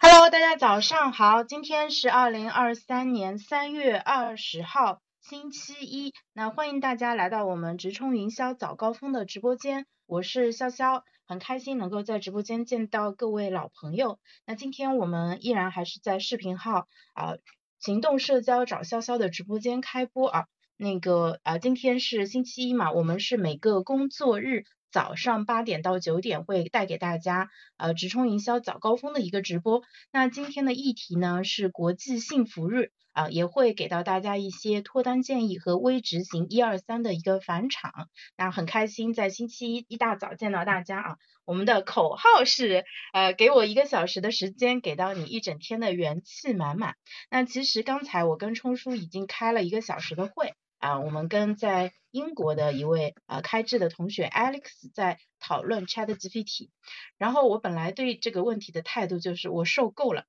Hello，大家早上好，今天是二零二三年三月二十号，星期一。那欢迎大家来到我们直冲营销早高峰的直播间，我是潇潇，很开心能够在直播间见到各位老朋友。那今天我们依然还是在视频号啊，行动社交找潇潇的直播间开播啊。那个啊，今天是星期一嘛，我们是每个工作日早上八点到九点会带给大家呃直冲营销早高峰的一个直播。那今天的议题呢是国际幸福日啊，也会给到大家一些脱单建议和微执行一二三的一个返场。那很开心在星期一一大早见到大家啊，我们的口号是呃给我一个小时的时间，给到你一整天的元气满满。那其实刚才我跟冲叔已经开了一个小时的会。啊，我们跟在英国的一位呃开智的同学 Alex 在讨论 Chat GPT，然后我本来对这个问题的态度就是我受够了，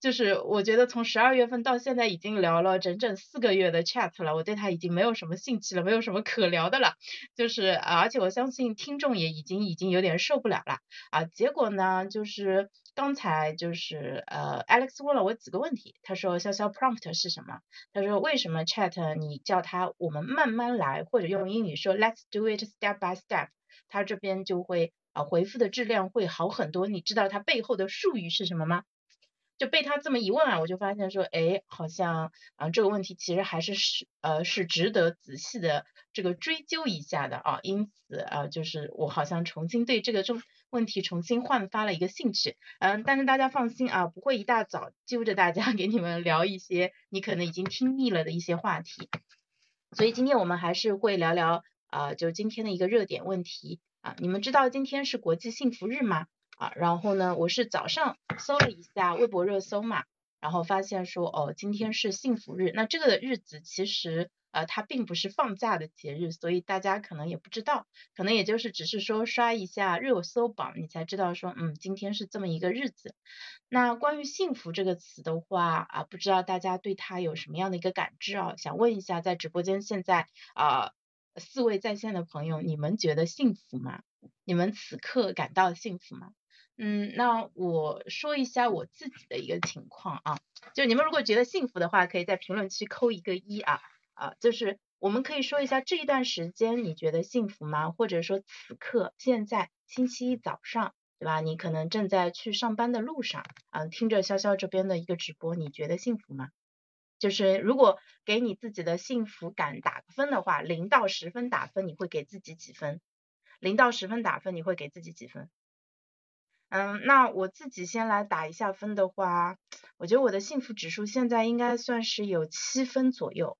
就是我觉得从十二月份到现在已经聊了整整四个月的 Chat 了，我对他已经没有什么兴趣了，没有什么可聊的了，就是而且我相信听众也已经已经有点受不了了啊，结果呢就是。刚才就是呃，Alex 问了我几个问题，他说潇潇 prompt 是什么？他说为什么 Chat 你叫他我们慢慢来，或者用英语说 Let's do it step by step，他这边就会啊回复的质量会好很多。你知道它背后的术语是什么吗？就被他这么一问啊，我就发现说，哎，好像啊这个问题其实还是是呃是值得仔细的这个追究一下的啊，因此啊就是我好像重新对这个中问题重新焕发了一个兴趣，嗯，但是大家放心啊，不会一大早揪着大家 给你们聊一些你可能已经听腻了的一些话题，所以今天我们还是会聊聊啊就今天的一个热点问题啊，你们知道今天是国际幸福日吗？啊，然后呢，我是早上搜了一下微博热搜嘛，然后发现说，哦，今天是幸福日，那这个日子其实呃它并不是放假的节日，所以大家可能也不知道，可能也就是只是说刷一下热搜榜，你才知道说，嗯，今天是这么一个日子。那关于幸福这个词的话啊，不知道大家对它有什么样的一个感知啊？想问一下，在直播间现在啊四位在线的朋友，你们觉得幸福吗？你们此刻感到幸福吗？嗯，那我说一下我自己的一个情况啊，就你们如果觉得幸福的话，可以在评论区扣一个一啊啊，就是我们可以说一下这一段时间你觉得幸福吗？或者说此刻现在星期一早上，对吧？你可能正在去上班的路上，嗯，听着潇潇这边的一个直播，你觉得幸福吗？就是如果给你自己的幸福感打个分的话，零到十分打分，你会给自己几分？零到十分打分，你会给自己几分？嗯，那我自己先来打一下分的话，我觉得我的幸福指数现在应该算是有七分左右，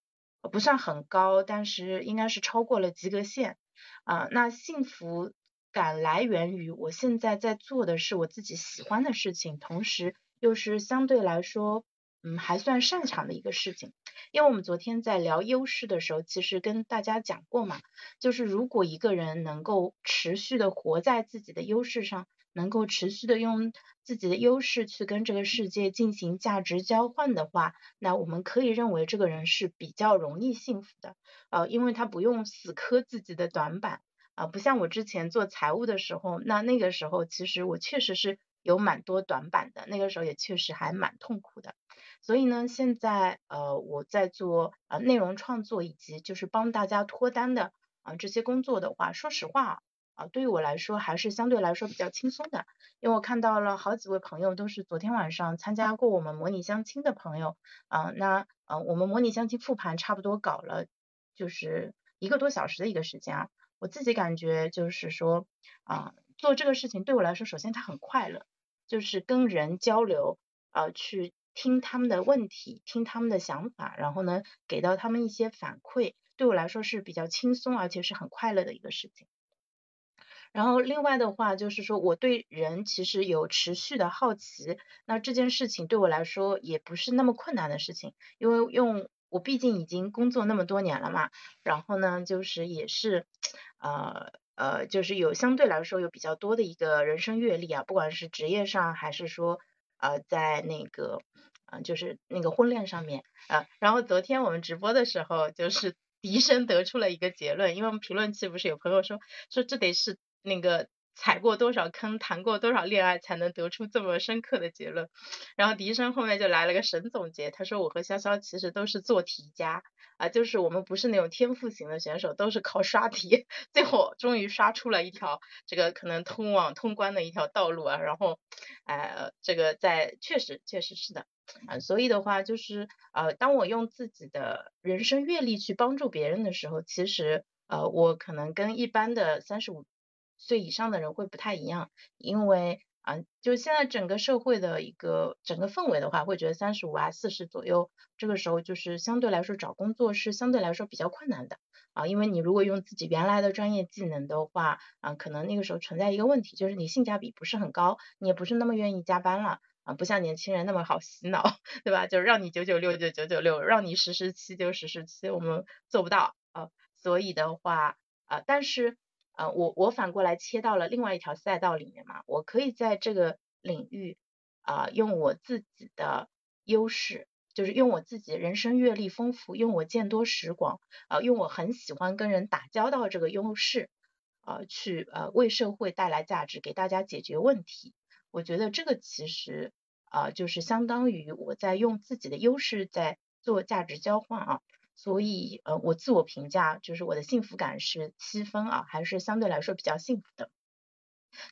不算很高，但是应该是超过了及格线。啊，那幸福感来源于我现在在做的是我自己喜欢的事情，同时又是相对来说，嗯，还算擅长的一个事情。因为我们昨天在聊优势的时候，其实跟大家讲过嘛，就是如果一个人能够持续的活在自己的优势上。能够持续的用自己的优势去跟这个世界进行价值交换的话，那我们可以认为这个人是比较容易幸福的，呃，因为他不用死磕自己的短板，啊，不像我之前做财务的时候，那那个时候其实我确实是有蛮多短板的，那个时候也确实还蛮痛苦的，所以呢，现在呃我在做呃内容创作以及就是帮大家脱单的啊这些工作的话，说实话。对于我来说还是相对来说比较轻松的，因为我看到了好几位朋友都是昨天晚上参加过我们模拟相亲的朋友，啊，那呃我们模拟相亲复盘差不多搞了就是一个多小时的一个时间啊，我自己感觉就是说啊做这个事情对我来说，首先它很快乐，就是跟人交流，啊去听他们的问题，听他们的想法，然后呢给到他们一些反馈，对我来说是比较轻松而且是很快乐的一个事情。然后另外的话就是说，我对人其实有持续的好奇，那这件事情对我来说也不是那么困难的事情，因为用我毕竟已经工作那么多年了嘛，然后呢就是也是呃呃就是有相对来说有比较多的一个人生阅历啊，不管是职业上还是说呃在那个嗯就是那个婚恋上面啊，然后昨天我们直播的时候就是 笛声得出了一个结论，因为我们评论区不是有朋友说说这得是。那个踩过多少坑，谈过多少恋爱，才能得出这么深刻的结论？然后笛声后面就来了个神总结，他说我和潇潇其实都是做题家啊，就是我们不是那种天赋型的选手，都是靠刷题，最后终于刷出了一条这个可能通往通关的一条道路啊。然后，呃，这个在确实确实是的啊，所以的话就是呃，当我用自己的人生阅历去帮助别人的时候，其实呃，我可能跟一般的三十五。岁以上的人会不太一样，因为啊，就现在整个社会的一个整个氛围的话，会觉得三十五啊四十左右这个时候就是相对来说找工作是相对来说比较困难的啊，因为你如果用自己原来的专业技能的话啊，可能那个时候存在一个问题，就是你性价比不是很高，你也不是那么愿意加班了啊，不像年轻人那么好洗脑，对吧？就让你九九六就九九六，让你实时七就实时七，我们做不到啊，所以的话啊，但是。呃，我我反过来切到了另外一条赛道里面嘛，我可以在这个领域啊，用我自己的优势，就是用我自己人生阅历丰富，用我见多识广，啊，用我很喜欢跟人打交道这个优势，啊，去呃为社会带来价值，给大家解决问题。我觉得这个其实啊，就是相当于我在用自己的优势在做价值交换啊。所以，呃，我自我评价就是我的幸福感是七分啊，还是相对来说比较幸福的。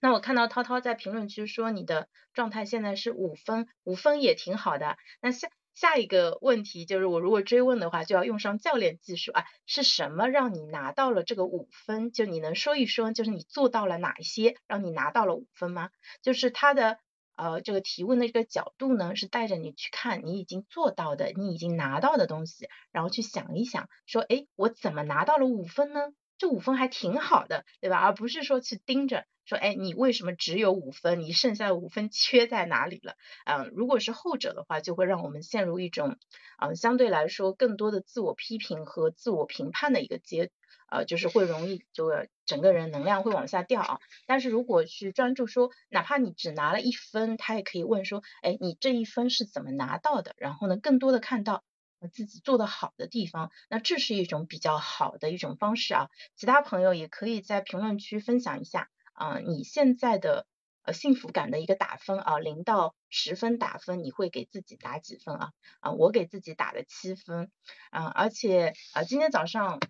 那我看到涛涛在评论区说你的状态现在是五分，五分也挺好的。那下下一个问题就是，我如果追问的话，就要用上教练技术啊，是什么让你拿到了这个五分？就你能说一说，就是你做到了哪一些，让你拿到了五分吗？就是他的。呃，这个提问的这个角度呢，是带着你去看你已经做到的、你已经拿到的东西，然后去想一想，说，哎，我怎么拿到了五分呢？这五分还挺好的，对吧？而不是说去盯着，说，哎，你为什么只有五分？你剩下的五分缺在哪里了？嗯，如果是后者的话，就会让我们陷入一种，嗯，相对来说更多的自我批评和自我评判的一个阶。呃，就是会容易就整个人能量会往下掉啊。但是如果去专注说，哪怕你只拿了一分，他也可以问说，哎，你这一分是怎么拿到的？然后呢，更多的看到自己做的好的地方，那这是一种比较好的一种方式啊。其他朋友也可以在评论区分享一下啊，你现在的呃幸福感的一个打分啊，零到十分打分，你会给自己打几分啊？啊，我给自己打了七分啊，而且啊，今天早上。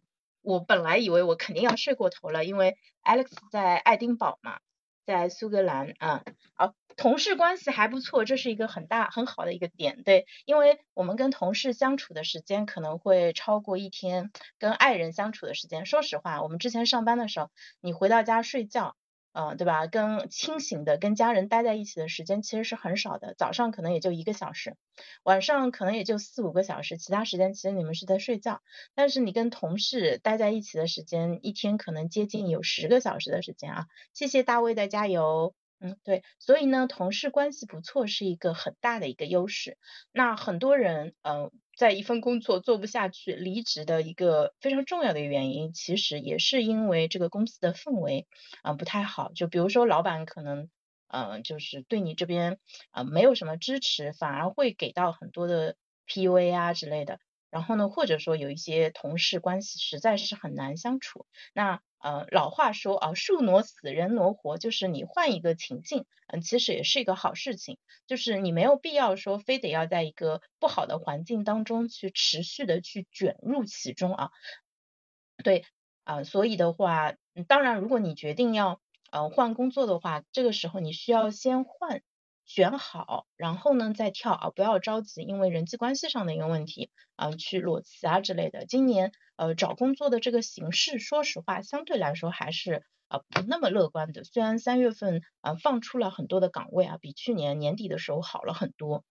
我本来以为我肯定要睡过头了，因为 Alex 在爱丁堡嘛，在苏格兰啊，好，同事关系还不错，这是一个很大很好的一个点，对，因为我们跟同事相处的时间可能会超过一天跟爱人相处的时间。说实话，我们之前上班的时候，你回到家睡觉。嗯，对吧？跟清醒的跟家人待在一起的时间其实是很少的，早上可能也就一个小时，晚上可能也就四五个小时，其他时间其实你们是在睡觉。但是你跟同事待在一起的时间，一天可能接近有十个小时的时间啊。谢谢大卫的加油。嗯，对，所以呢，同事关系不错是一个很大的一个优势。那很多人，嗯。在一份工作做不下去，离职的一个非常重要的原因，其实也是因为这个公司的氛围啊不太好。就比如说老板可能，嗯，就是对你这边啊没有什么支持，反而会给到很多的 PUA 啊之类的。然后呢，或者说有一些同事关系实在是很难相处。那呃，老话说啊，树挪死，人挪活，就是你换一个情境，嗯，其实也是一个好事情。就是你没有必要说非得要在一个不好的环境当中去持续的去卷入其中啊。对啊，所以的话，当然，如果你决定要呃换工作的话，这个时候你需要先换。选好，然后呢再跳啊，不要着急，因为人际关系上的一个问题啊，去裸辞啊之类的。今年呃找工作的这个形势，说实话相对来说还是啊不那么乐观的。虽然三月份啊放出了很多的岗位啊，比去年年底的时候好了很多，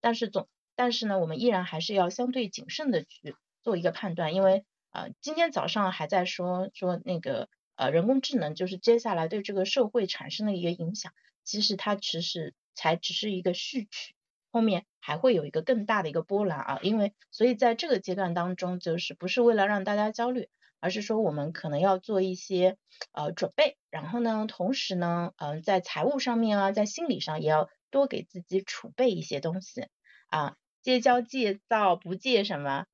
但是总但是呢，我们依然还是要相对谨慎的去做一个判断，因为啊今天早上还在说说那个呃人工智能就是接下来对这个社会产生的一个影响，其实它其实。才只是一个序曲，后面还会有一个更大的一个波澜啊！因为所以在这个阶段当中，就是不是为了让大家焦虑，而是说我们可能要做一些呃准备，然后呢，同时呢，嗯，在财务上面啊，在心理上也要多给自己储备一些东西啊，戒骄戒躁不戒什么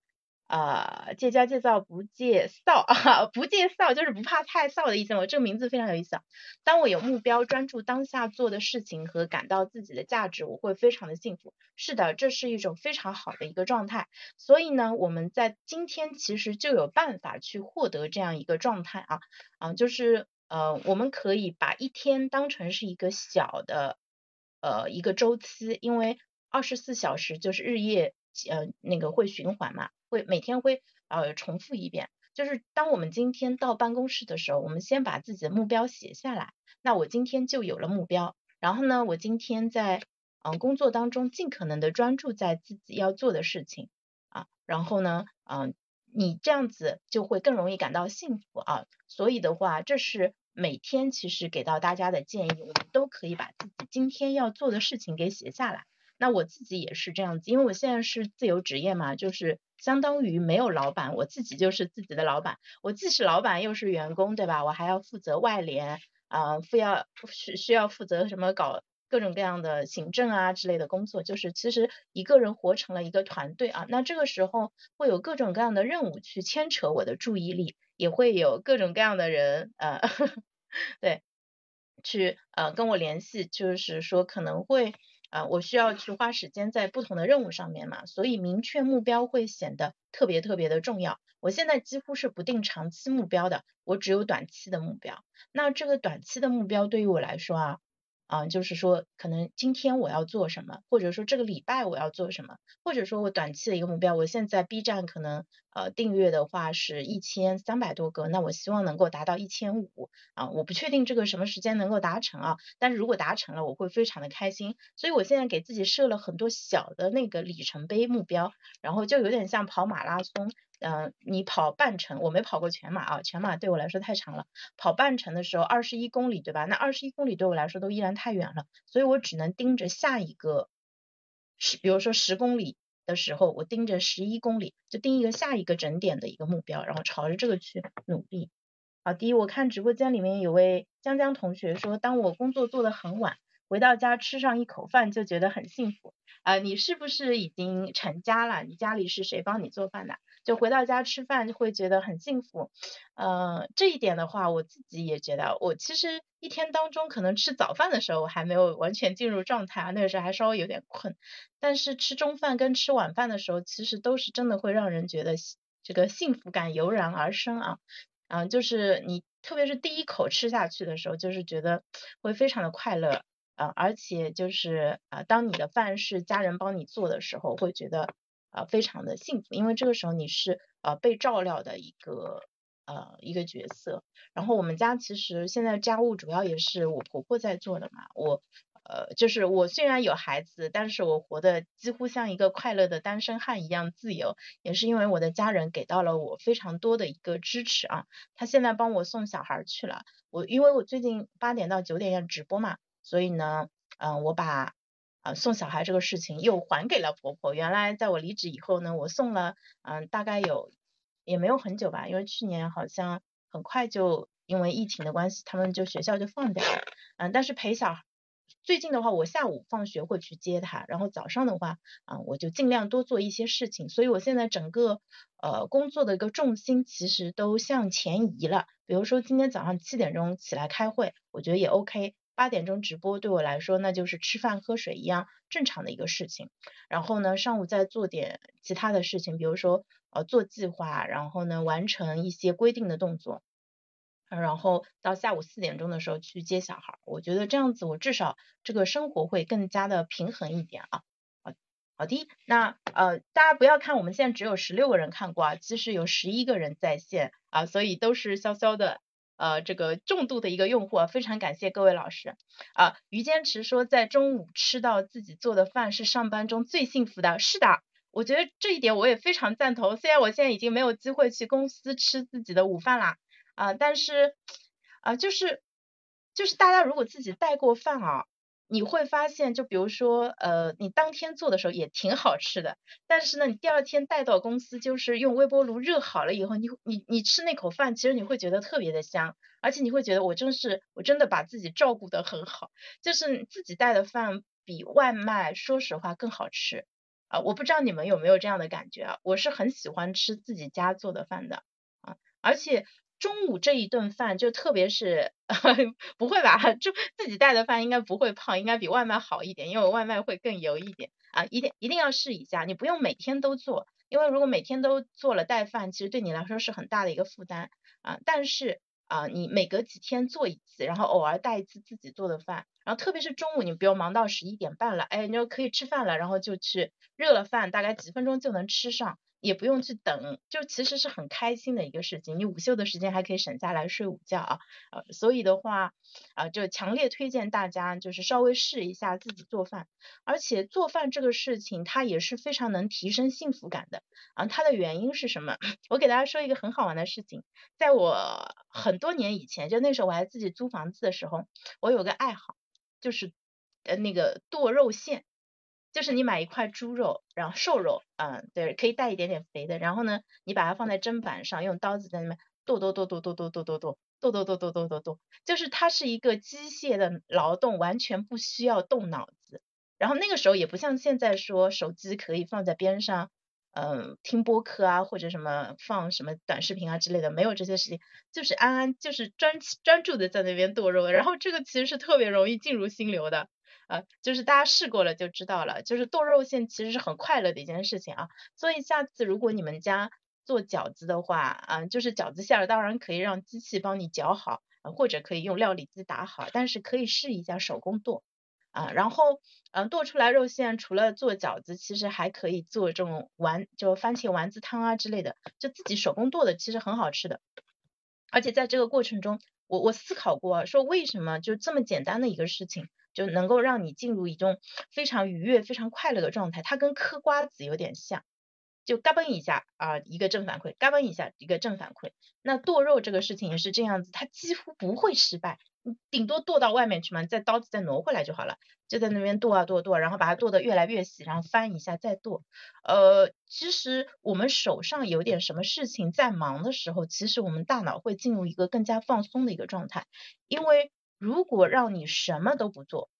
呃，戒骄戒躁不戒躁啊，不戒躁就是不怕太臊的意思嘛。这个名字非常有意思啊。当我有目标，专注当下做的事情和感到自己的价值，我会非常的幸福。是的，这是一种非常好的一个状态。所以呢，我们在今天其实就有办法去获得这样一个状态啊啊，就是呃，我们可以把一天当成是一个小的呃一个周期，因为二十四小时就是日夜呃那个会循环嘛。会每天会呃重复一遍，就是当我们今天到办公室的时候，我们先把自己的目标写下来，那我今天就有了目标。然后呢，我今天在嗯工作当中尽可能的专注在自己要做的事情啊，然后呢，嗯，你这样子就会更容易感到幸福啊。所以的话，这是每天其实给到大家的建议，我们都可以把自己今天要做的事情给写下来。那我自己也是这样子，因为我现在是自由职业嘛，就是相当于没有老板，我自己就是自己的老板。我既是老板又是员工，对吧？我还要负责外联啊，负要需需要负责什么搞各种各样的行政啊之类的工作，就是其实一个人活成了一个团队啊。那这个时候会有各种各样的任务去牵扯我的注意力，也会有各种各样的人呃，对，去呃跟我联系，就是说可能会。啊，我需要去花时间在不同的任务上面嘛，所以明确目标会显得特别特别的重要。我现在几乎是不定长期目标的，我只有短期的目标。那这个短期的目标对于我来说啊。啊，就是说，可能今天我要做什么，或者说这个礼拜我要做什么，或者说我短期的一个目标，我现在 B 站可能呃订阅的话是一千三百多个，那我希望能够达到一千五啊，我不确定这个什么时间能够达成啊，但是如果达成了，我会非常的开心，所以我现在给自己设了很多小的那个里程碑目标，然后就有点像跑马拉松。嗯，你跑半程，我没跑过全马啊，全马对我来说太长了。跑半程的时候，二十一公里，对吧？那二十一公里对我来说都依然太远了，所以我只能盯着下一个十，比如说十公里的时候，我盯着十一公里，就定一个下一个整点的一个目标，然后朝着这个去努力。好，第一，我看直播间里面有位江江同学说，当我工作做得很晚。回到家吃上一口饭就觉得很幸福啊！你是不是已经成家了？你家里是谁帮你做饭的？就回到家吃饭就会觉得很幸福。呃，这一点的话，我自己也觉得，我其实一天当中可能吃早饭的时候我还没有完全进入状态啊，那个时候还稍微有点困。但是吃中饭跟吃晚饭的时候，其实都是真的会让人觉得这个幸福感油然而生啊。嗯，就是你特别是第一口吃下去的时候，就是觉得会非常的快乐。呃，而且就是呃，当你的饭是家人帮你做的时候，会觉得呃非常的幸福，因为这个时候你是呃被照料的一个呃一个角色。然后我们家其实现在家务主要也是我婆婆在做的嘛，我呃就是我虽然有孩子，但是我活的几乎像一个快乐的单身汉一样自由，也是因为我的家人给到了我非常多的一个支持啊。他现在帮我送小孩去了，我因为我最近八点到九点要直播嘛。所以呢，嗯，我把呃送小孩这个事情又还给了婆婆。原来在我离职以后呢，我送了嗯大概有也没有很久吧，因为去年好像很快就因为疫情的关系，他们就学校就放掉了。嗯，但是陪小孩最近的话，我下午放学会去接他，然后早上的话，啊我就尽量多做一些事情。所以我现在整个呃工作的一个重心其实都向前移了。比如说今天早上七点钟起来开会，我觉得也 OK。八点钟直播对我来说，那就是吃饭喝水一样正常的一个事情。然后呢，上午再做点其他的事情，比如说呃做计划，然后呢完成一些规定的动作，然后到下午四点钟的时候去接小孩。我觉得这样子，我至少这个生活会更加的平衡一点啊。好，好的，那呃大家不要看我们现在只有十六个人看过啊，其实有十一个人在线啊，所以都是潇潇的。呃，这个重度的一个用户，非常感谢各位老师啊。于坚持说，在中午吃到自己做的饭是上班中最幸福的。是的，我觉得这一点我也非常赞同。虽然我现在已经没有机会去公司吃自己的午饭啦，啊，但是啊，就是就是大家如果自己带过饭啊。你会发现，就比如说，呃，你当天做的时候也挺好吃的，但是呢，你第二天带到公司，就是用微波炉热好了以后，你你你吃那口饭，其实你会觉得特别的香，而且你会觉得我真是我真的把自己照顾得很好，就是自己带的饭比外卖，说实话更好吃。啊，我不知道你们有没有这样的感觉啊，我是很喜欢吃自己家做的饭的啊，而且中午这一顿饭就特别是 不会吧，就自己带的饭应该不会胖，应该比外卖好一点，因为外卖会更油一点啊，一定一定要试一下，你不用每天都做，因为如果每天都做了带饭，其实对你来说是很大的一个负担啊，但是。啊，你每隔几天做一次，然后偶尔带一次自己做的饭，然后特别是中午，你不用忙到十一点半了，哎，你就可以吃饭了，然后就去热了饭，大概几分钟就能吃上。也不用去等，就其实是很开心的一个事情。你午休的时间还可以省下来睡午觉啊，呃，所以的话，啊，就强烈推荐大家就是稍微试一下自己做饭。而且做饭这个事情，它也是非常能提升幸福感的啊。它的原因是什么？我给大家说一个很好玩的事情，在我很多年以前，就那时候我还自己租房子的时候，我有个爱好，就是呃那个剁肉馅。就是你买一块猪肉，然后瘦肉，嗯，对，可以带一点点肥的，然后呢，你把它放在砧板上，用刀子在那边剁剁剁剁剁剁剁剁剁剁剁剁剁剁剁剁，就是它是一个机械的劳动，完全不需要动脑子。然后那个时候也不像现在说手机可以放在边上，嗯，听播客啊或者什么放什么短视频啊之类的，没有这些事情，就是安安就是专 专注的在那边剁肉，然后这个其实是特别容易进入心流的。啊，就是大家试过了就知道了，就是剁肉馅其实是很快乐的一件事情啊，所以下次如果你们家做饺子的话，啊，就是饺子馅儿当然可以让机器帮你搅好，或者可以用料理机打好，但是可以试一下手工剁啊，然后嗯剁出来肉馅，除了做饺子，其实还可以做这种丸，就番茄丸子汤啊之类的，就自己手工剁的其实很好吃的，而且在这个过程中，我我思考过，说为什么就这么简单的一个事情。就能够让你进入一种非常愉悦、非常快乐的状态。它跟嗑瓜子有点像，就嘎嘣一下啊，一个正反馈，嘎嘣一下一个正反馈。那剁肉这个事情也是这样子，它几乎不会失败，你顶多剁到外面去嘛，再刀子再挪回来就好了。就在那边剁啊剁剁，然后把它剁得越来越细，然后翻一下再剁。呃，其实我们手上有点什么事情在忙的时候，其实我们大脑会进入一个更加放松的一个状态，因为。如果让你什么都不做，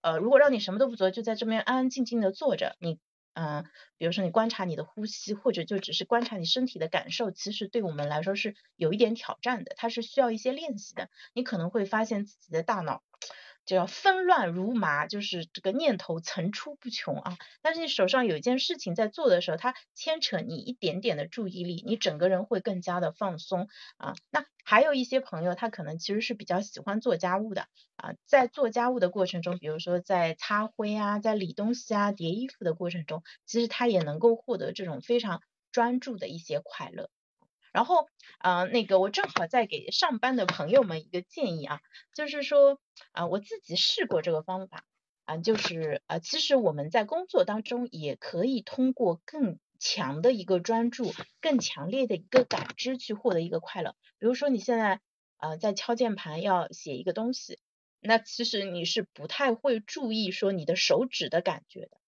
呃，如果让你什么都不做，就在这边安安静静的坐着，你，嗯，比如说你观察你的呼吸，或者就只是观察你身体的感受，其实对我们来说是有一点挑战的，它是需要一些练习的。你可能会发现自己的大脑。就要纷乱如麻，就是这个念头层出不穷啊。但是你手上有一件事情在做的时候，它牵扯你一点点的注意力，你整个人会更加的放松啊。那还有一些朋友，他可能其实是比较喜欢做家务的啊，在做家务的过程中，比如说在擦灰啊，在理东西啊、叠衣服的过程中，其实他也能够获得这种非常专注的一些快乐。然后，呃，那个我正好再给上班的朋友们一个建议啊，就是说，啊，我自己试过这个方法，啊，就是，呃，其实我们在工作当中也可以通过更强的一个专注、更强烈的一个感知去获得一个快乐。比如说你现在，呃，在敲键盘要写一个东西，那其实你是不太会注意说你的手指的感觉的。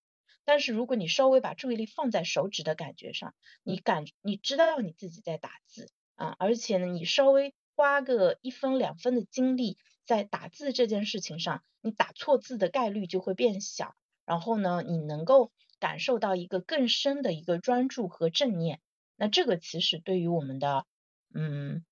但是如果你稍微把注意力放在手指的感觉上，你感你知道你自己在打字啊，而且呢，你稍微花个一分两分的精力在打字这件事情上，你打错字的概率就会变小。然后呢，你能够感受到一个更深的一个专注和正念。那这个其实对于我们的嗯，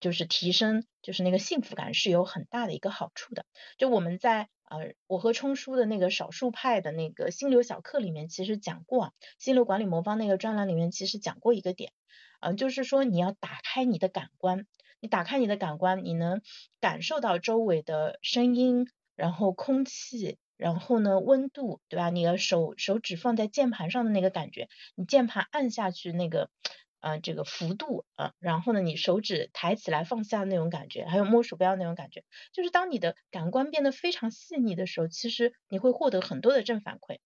就是提升就是那个幸福感是有很大的一个好处的。就我们在。呃，我和冲叔的那个少数派的那个心流小课里面，其实讲过心流管理魔方那个专栏里面，其实讲过一个点，嗯，就是说你要打开你的感官，你打开你的感官，你能感受到周围的声音，然后空气，然后呢温度，对吧？你的手手指放在键盘上的那个感觉，你键盘按下去那个。啊，这个幅度啊，然后呢，你手指抬起来放下那种感觉，还有摸鼠标那种感觉，就是当你的感官变得非常细腻的时候，其实你会获得很多的正反馈。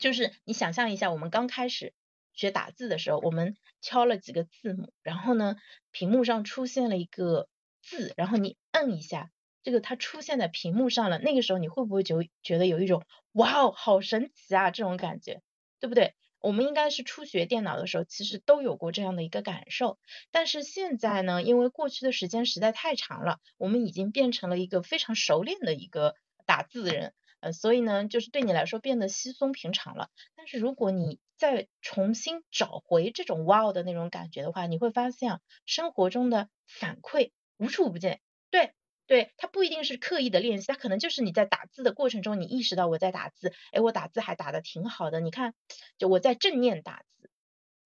就是你想象一下，我们刚开始学打字的时候，我们敲了几个字母，然后呢，屏幕上出现了一个字，然后你摁一下，这个它出现在屏幕上了，那个时候你会不会就觉得有一种哇哦，好神奇啊这种感觉，对不对？我们应该是初学电脑的时候，其实都有过这样的一个感受。但是现在呢，因为过去的时间实在太长了，我们已经变成了一个非常熟练的一个打字人呃，所以呢，就是对你来说变得稀松平常了。但是如果你再重新找回这种 wow 的那种感觉的话，你会发现啊，生活中的反馈无处不见。对，对，它不一定是刻意的练习，它可能就是你在打字的过程中，你意识到我在打字，哎，我打字还打的挺好的。你看，就我在正念打字，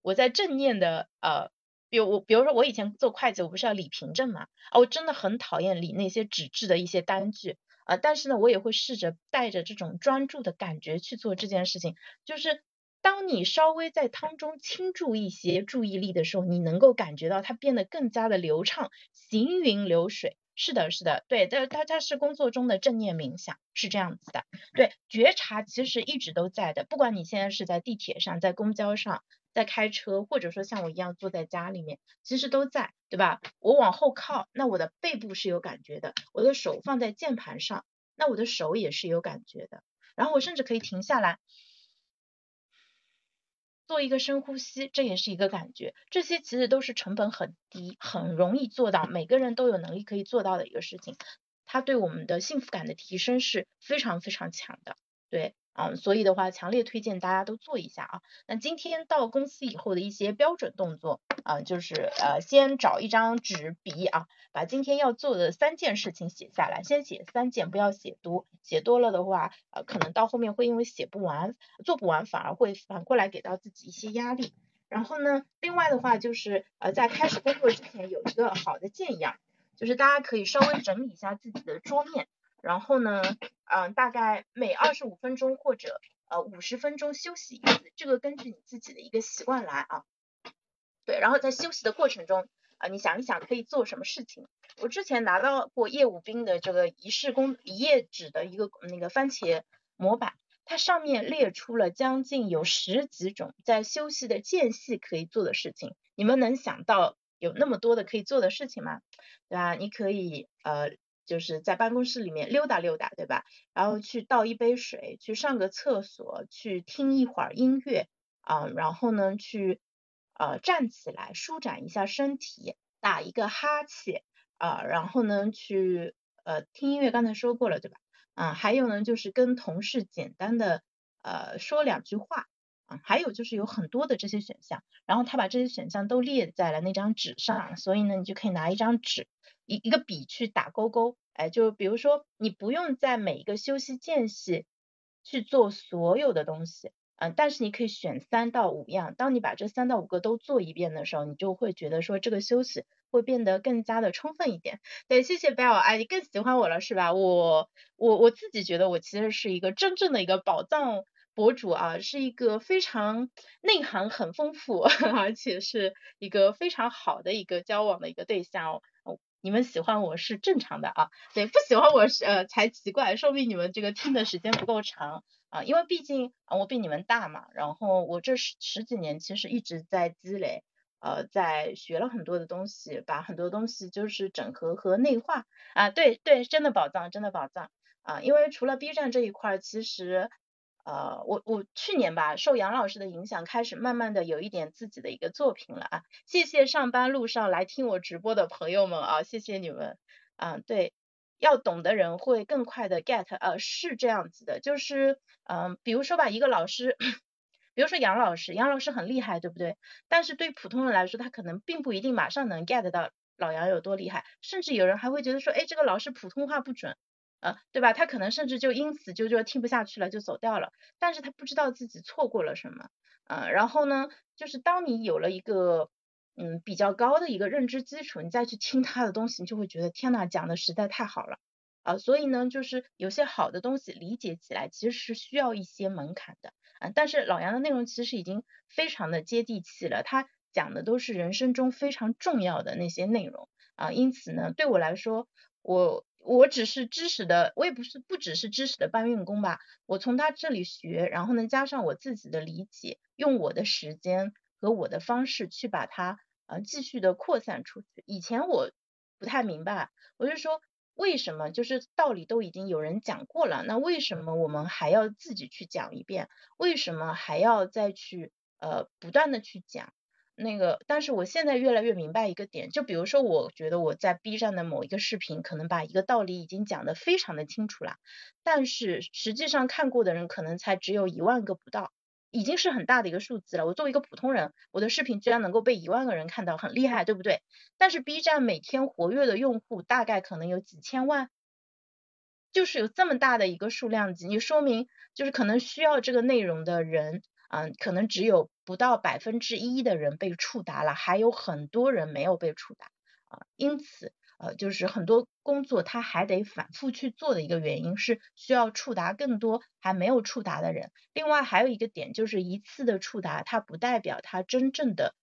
我在正念的呃。比如我，比如说我以前做会计，我不是要理凭证嘛？啊，我真的很讨厌理那些纸质的一些单据啊。但是呢，我也会试着带着这种专注的感觉去做这件事情。就是当你稍微在汤中倾注一些注意力的时候，你能够感觉到它变得更加的流畅，行云流水。是的，是的，对，但它它是工作中的正念冥想，是这样子的。对，觉察其实一直都在的，不管你现在是在地铁上，在公交上。在开车，或者说像我一样坐在家里面，其实都在，对吧？我往后靠，那我的背部是有感觉的；我的手放在键盘上，那我的手也是有感觉的。然后我甚至可以停下来，做一个深呼吸，这也是一个感觉。这些其实都是成本很低、很容易做到，每个人都有能力可以做到的一个事情。它对我们的幸福感的提升是非常非常强的，对。嗯，所以的话，强烈推荐大家都做一下啊。那今天到公司以后的一些标准动作啊，就是呃，先找一张纸笔啊，把今天要做的三件事情写下来，先写三件，不要写多，写多了的话，呃，可能到后面会因为写不完，做不完，反而会反过来给到自己一些压力。然后呢，另外的话就是呃，在开始工作之前有一个好的建议啊，就是大家可以稍微整理一下自己的桌面。然后呢，嗯，大概每二十五分钟或者呃五十分钟休息一次，这个根据你自己的一个习惯来啊。对，然后在休息的过程中啊，你想一想可以做什么事情。我之前拿到过业务兵的这个一式工一页纸的一个那个番茄模板，它上面列出了将近有十几种在休息的间隙可以做的事情。你们能想到有那么多的可以做的事情吗？对吧？你可以呃。就是在办公室里面溜达溜达，对吧？然后去倒一杯水，去上个厕所，去听一会儿音乐啊，然后呢，去呃站起来舒展一下身体，打一个哈欠啊，然后呢去呃听音乐，刚才说过了，对吧？啊，还有呢就是跟同事简单的呃说两句话啊，还有就是有很多的这些选项，然后他把这些选项都列在了那张纸上，所以呢你就可以拿一张纸。一一个笔去打勾勾，哎，就比如说你不用在每一个休息间隙去做所有的东西，嗯，但是你可以选三到五样。当你把这三到五个都做一遍的时候，你就会觉得说这个休息会变得更加的充分一点。对，谢谢 Bell，哎，你更喜欢我了是吧？我我我自己觉得我其实是一个真正的一个宝藏博主啊，是一个非常内涵很丰富，而且是一个非常好的一个交往的一个对象哦。你们喜欢我是正常的啊，对，不喜欢我是呃才奇怪，说明你们这个听的时间不够长啊，因为毕竟我比你们大嘛，然后我这十十几年其实一直在积累，呃，在学了很多的东西，把很多东西就是整合和内化啊，对对，真的宝藏，真的宝藏啊，因为除了 B 站这一块，其实。呃，我我去年吧，受杨老师的影响，开始慢慢的有一点自己的一个作品了啊。谢谢上班路上来听我直播的朋友们啊，谢谢你们。啊，对，要懂的人会更快的 get，呃，是这样子的，就是嗯，比如说吧，一个老师，比如说杨老师，杨老师很厉害，对不对？但是对普通人来说，他可能并不一定马上能 get 到老杨有多厉害，甚至有人还会觉得说，哎，这个老师普通话不准。呃，对吧？他可能甚至就因此就就听不下去了，就走掉了。但是他不知道自己错过了什么，呃，然后呢，就是当你有了一个嗯比较高的一个认知基础，你再去听他的东西，你就会觉得天呐，讲的实在太好了啊。所以呢，就是有些好的东西理解起来其实是需要一些门槛的啊。但是老杨的内容其实已经非常的接地气了，他讲的都是人生中非常重要的那些内容啊。因此呢，对我来说，我。我只是知识的，我也不是不只是知识的搬运工吧。我从他这里学，然后呢加上我自己的理解，用我的时间和我的方式去把它呃继续的扩散出去。以前我不太明白，我就说为什么就是道理都已经有人讲过了，那为什么我们还要自己去讲一遍？为什么还要再去呃不断的去讲？那个，但是我现在越来越明白一个点，就比如说，我觉得我在 B 站的某一个视频，可能把一个道理已经讲得非常的清楚了，但是实际上看过的人可能才只有一万个不到，已经是很大的一个数字了。我作为一个普通人，我的视频居然能够被一万个人看到，很厉害，对不对？但是 B 站每天活跃的用户大概可能有几千万，就是有这么大的一个数量级，你说明就是可能需要这个内容的人。嗯，可能只有不到百分之一的人被触达了，还有很多人没有被触达啊。因此，呃，就是很多工作他还得反复去做的一个原因是需要触达更多还没有触达的人。另外还有一个点就是一次的触达，它不代表他真正的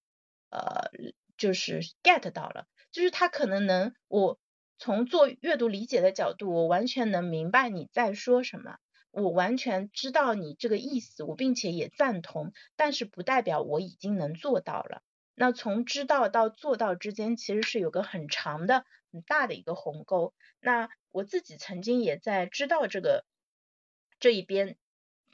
呃就是 get 到了，就是他可能能我从做阅读理解的角度，我完全能明白你在说什么。我完全知道你这个意思，我并且也赞同，但是不代表我已经能做到了。那从知道到做到之间，其实是有个很长的、很大的一个鸿沟。那我自己曾经也在知道这个这一边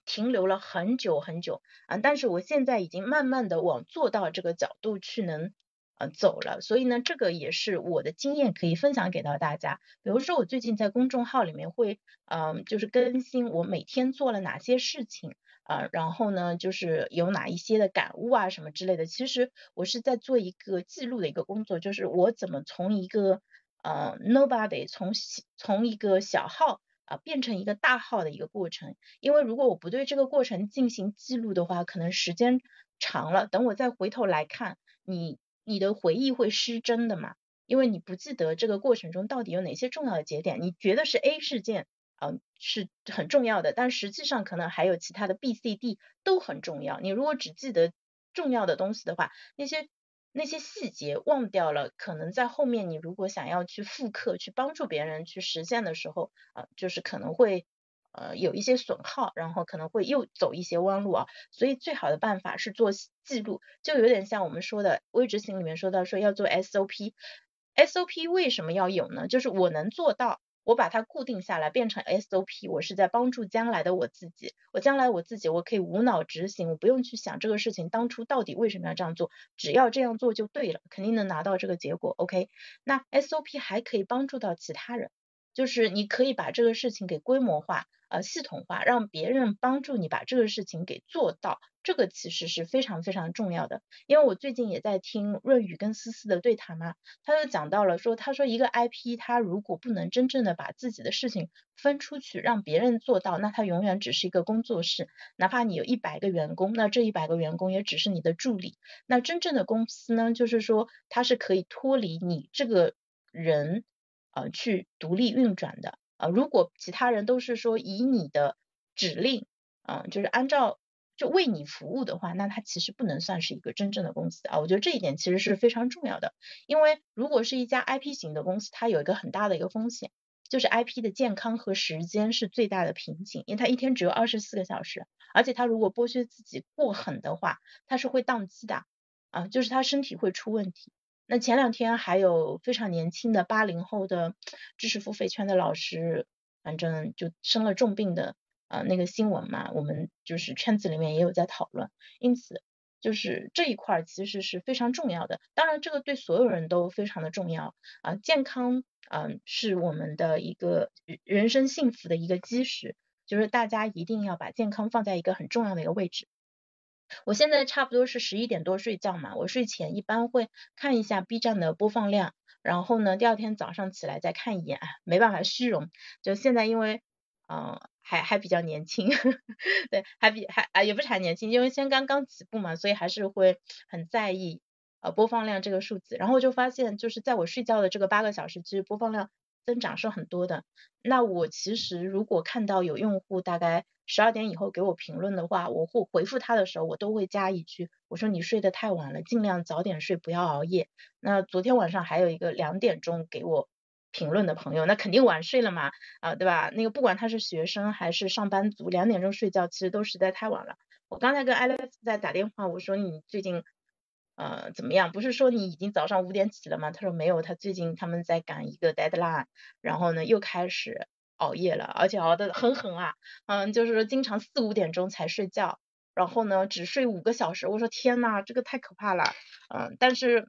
停留了很久很久啊，但是我现在已经慢慢的往做到这个角度去能。呃，走了，所以呢，这个也是我的经验可以分享给到大家。比如说，我最近在公众号里面会，嗯，就是更新我每天做了哪些事情啊，然后呢，就是有哪一些的感悟啊，什么之类的。其实我是在做一个记录的一个工作，就是我怎么从一个呃 nobody 从从一个小号啊变成一个大号的一个过程。因为如果我不对这个过程进行记录的话，可能时间长了，等我再回头来看你。你的回忆会失真的嘛？因为你不记得这个过程中到底有哪些重要的节点，你觉得是 A 事件，嗯，是很重要的，但实际上可能还有其他的 B、C、D 都很重要。你如果只记得重要的东西的话，那些那些细节忘掉了，可能在后面你如果想要去复刻、去帮助别人去实现的时候，啊，就是可能会。呃，有一些损耗，然后可能会又走一些弯路啊，所以最好的办法是做记录，就有点像我们说的微执行里面说到说要做 SOP，SOP 为什么要有呢？就是我能做到，我把它固定下来变成 SOP，我是在帮助将来的我自己，我将来我自己我可以无脑执行，我不用去想这个事情当初到底为什么要这样做，只要这样做就对了，肯定能拿到这个结果。OK，那 SOP 还可以帮助到其他人，就是你可以把这个事情给规模化。呃，系统化让别人帮助你把这个事情给做到，这个其实是非常非常重要的。因为我最近也在听润宇跟思思的对谈嘛，他就讲到了说，他说一个 IP，他如果不能真正的把自己的事情分出去，让别人做到，那他永远只是一个工作室，哪怕你有一百个员工，那这一百个员工也只是你的助理。那真正的公司呢，就是说它是可以脱离你这个人呃去独立运转的。啊，如果其他人都是说以你的指令，嗯，就是按照就为你服务的话，那它其实不能算是一个真正的公司啊。我觉得这一点其实是非常重要的，因为如果是一家 IP 型的公司，它有一个很大的一个风险，就是 IP 的健康和时间是最大的瓶颈，因为它一天只有二十四个小时，而且它如果剥削自己过狠的话，它是会宕机的啊，就是它身体会出问题。那前两天还有非常年轻的八零后的知识付费圈的老师，反正就生了重病的呃那个新闻嘛，我们就是圈子里面也有在讨论，因此就是这一块其实是非常重要的，当然这个对所有人都非常的重要啊，健康嗯是我们的一个人生幸福的一个基石，就是大家一定要把健康放在一个很重要的一个位置。我现在差不多是十一点多睡觉嘛，我睡前一般会看一下 B 站的播放量，然后呢，第二天早上起来再看一眼，没办法虚荣，就现在因为嗯还还比较年轻，对，还比还啊也不是还年轻，因为先刚刚起步嘛，所以还是会很在意呃播放量这个数字，然后就发现就是在我睡觉的这个八个小时，其实播放量。增长是很多的，那我其实如果看到有用户大概十二点以后给我评论的话，我会回复他的时候，我都会加一句，我说你睡得太晚了，尽量早点睡，不要熬夜。那昨天晚上还有一个两点钟给我评论的朋友，那肯定晚睡了嘛，啊对吧？那个不管他是学生还是上班族，两点钟睡觉其实都实在太晚了。我刚才跟 Alex 在打电话，我说你最近。呃，怎么样？不是说你已经早上五点起了吗？他说没有，他最近他们在赶一个 deadline，然后呢又开始熬夜了，而且熬得很狠啊，嗯，就是说经常四五点钟才睡觉，然后呢只睡五个小时，我说天呐，这个太可怕了，嗯，但是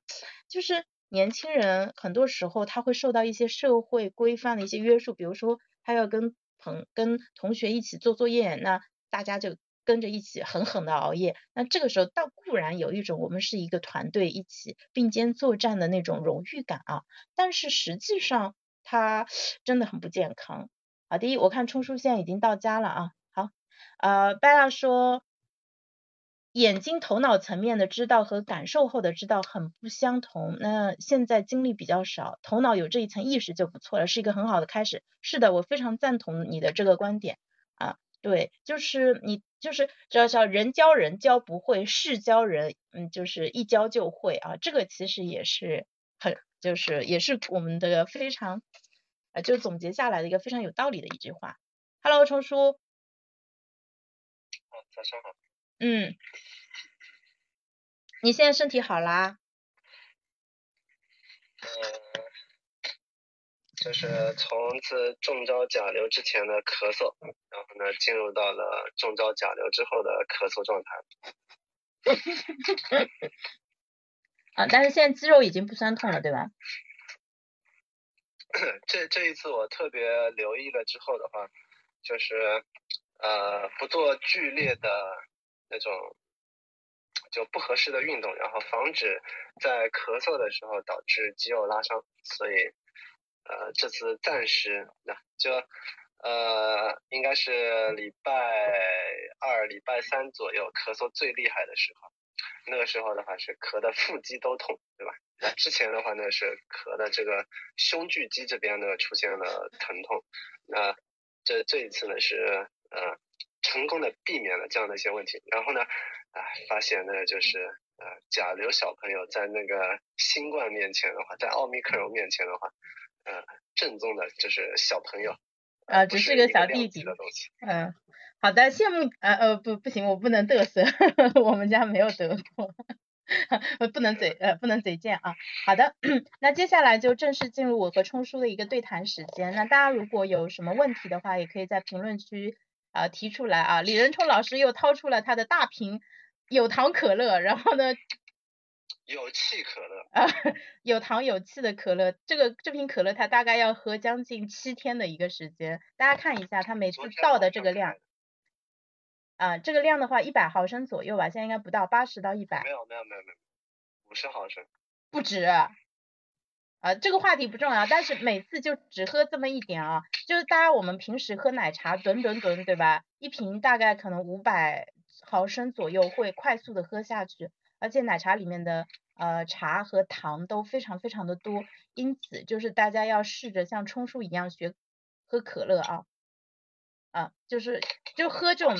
就是年轻人很多时候他会受到一些社会规范的一些约束，比如说他要跟朋跟同学一起做作业，那大家就。跟着一起狠狠的熬夜，那这个时候倒固然有一种我们是一个团队一起并肩作战的那种荣誉感啊，但是实际上它 真的很不健康。好，第一，我看冲叔现在已经到家了啊。好，呃，贝拉说，眼睛头脑层面的知道和感受后的知道很不相同。那现在经历比较少，头脑有这一层意识就不错了，是一个很好的开始。是的，我非常赞同你的这个观点啊。对，就是你。就是叫叫人教人教不会，事教人，嗯，就是一教就会啊。这个其实也是很，就是也是我们的非常，呃，就总结下来的一个非常有道理的一句话。Hello，冲叔。早上好。嗯。你现在身体好啦？嗯。就是从此中招甲流之前的咳嗽，然后呢，进入到了中招甲流之后的咳嗽状态。啊，但是现在肌肉已经不酸痛了，对吧？这这一次我特别留意了之后的话，就是呃不做剧烈的那种就不合适的运动，然后防止在咳嗽的时候导致肌肉拉伤，所以。呃，这次暂时那就呃，应该是礼拜二、礼拜三左右咳嗽最厉害的时候，那个时候的话是咳的腹肌都痛，对吧？那之前的话呢是咳的这个胸距肌这边呢出现了疼痛，那这这一次呢是呃成功的避免了这样的一些问题，然后呢啊发现呢就是呃甲流小朋友在那个新冠面前的话，在奥密克戎面前的话。呃，正宗的就是小朋友，呃，只是个小弟弟。嗯，好的，羡慕，呃呃，不，不行，我不能嘚瑟，我们家没有得过，不能嘴，呃，不能嘴贱啊。好的，那接下来就正式进入我和冲叔的一个对谈时间。那大家如果有什么问题的话，也可以在评论区啊提出来啊。李仁冲老师又掏出了他的大瓶有糖可乐，然后呢？有气可乐啊，有糖有气的可乐，这个这瓶可乐它大概要喝将近七天的一个时间，大家看一下它每次倒的这个量，啊，这个量的话一百毫升左右吧，现在应该不到八十到一百，没有没有没有没有，五十毫升，不止，啊，这个话题不重要，但是每次就只喝这么一点啊，就是大家我们平时喝奶茶吨吨吨对吧，一瓶大概可能五百毫升左右会快速的喝下去。而且奶茶里面的呃茶和糖都非常非常的多，因此就是大家要试着像冲叔一样学喝可乐啊，啊就是就喝这种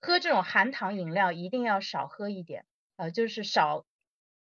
喝这种含糖饮料一定要少喝一点，呃就是少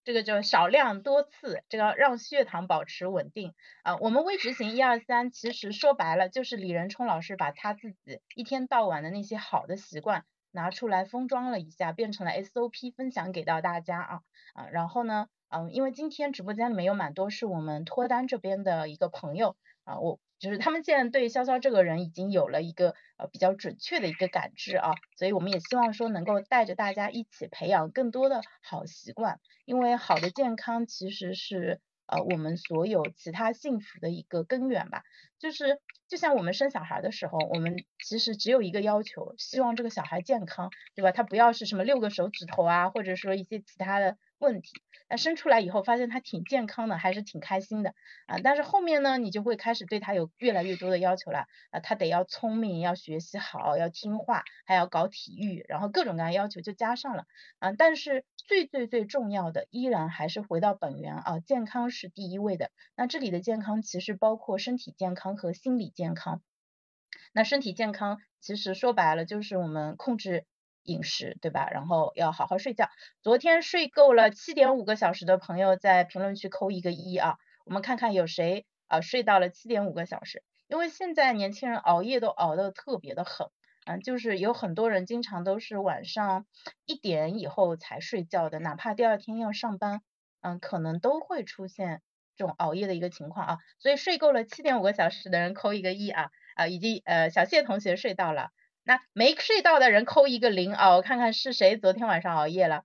这个叫少量多次，这个让血糖保持稳定啊。我们微执行一二三，其实说白了就是李仁冲老师把他自己一天到晚的那些好的习惯。拿出来封装了一下，变成了 SOP 分享给到大家啊啊，然后呢，嗯，因为今天直播间里面有蛮多是我们脱单这边的一个朋友啊，我就是他们现在对潇潇这个人已经有了一个呃比较准确的一个感知啊，所以我们也希望说能够带着大家一起培养更多的好习惯，因为好的健康其实是呃我们所有其他幸福的一个根源吧，就是。就像我们生小孩的时候，我们其实只有一个要求，希望这个小孩健康，对吧？他不要是什么六个手指头啊，或者说一些其他的问题。那生出来以后发现他挺健康的，还是挺开心的啊。但是后面呢，你就会开始对他有越来越多的要求了啊。他得要聪明，要学习好，要听话，还要搞体育，然后各种各样要求就加上了啊。但是最最最重要的依然还是回到本源啊，健康是第一位的。那这里的健康其实包括身体健康和心理健康。那身体健康其实说白了就是我们控制饮食，对吧？然后要好好睡觉。昨天睡够了七点五个小时的朋友在评论区扣一个一啊，我们看看有谁啊睡到了七点五个小时。因为现在年轻人熬夜都熬得特别的狠，嗯，就是有很多人经常都是晚上一点以后才睡觉的，哪怕第二天要上班，嗯，可能都会出现这种熬夜的一个情况啊。所以睡够了七点五个小时的人扣一个一啊。啊，已经呃小谢同学睡到了，那没睡到的人扣一个零啊，我看看是谁昨天晚上熬夜了。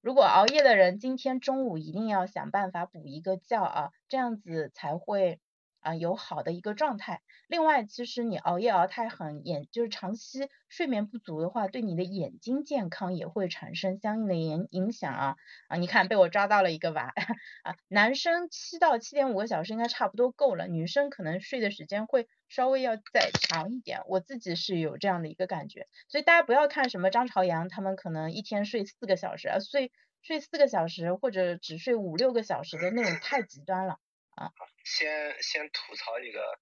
如果熬夜的人，今天中午一定要想办法补一个觉啊，这样子才会。啊，有好的一个状态。另外，其实你熬夜熬太狠，眼就是长期睡眠不足的话，对你的眼睛健康也会产生相应的影影响啊。啊，你看被我抓到了一个娃啊，男生七到七点五个小时应该差不多够了，女生可能睡的时间会稍微要再长一点。我自己是有这样的一个感觉，所以大家不要看什么张朝阳，他们可能一天睡四个小时，啊，睡睡四个小时或者只睡五六个小时的那种太极端了。啊，先先吐槽一个，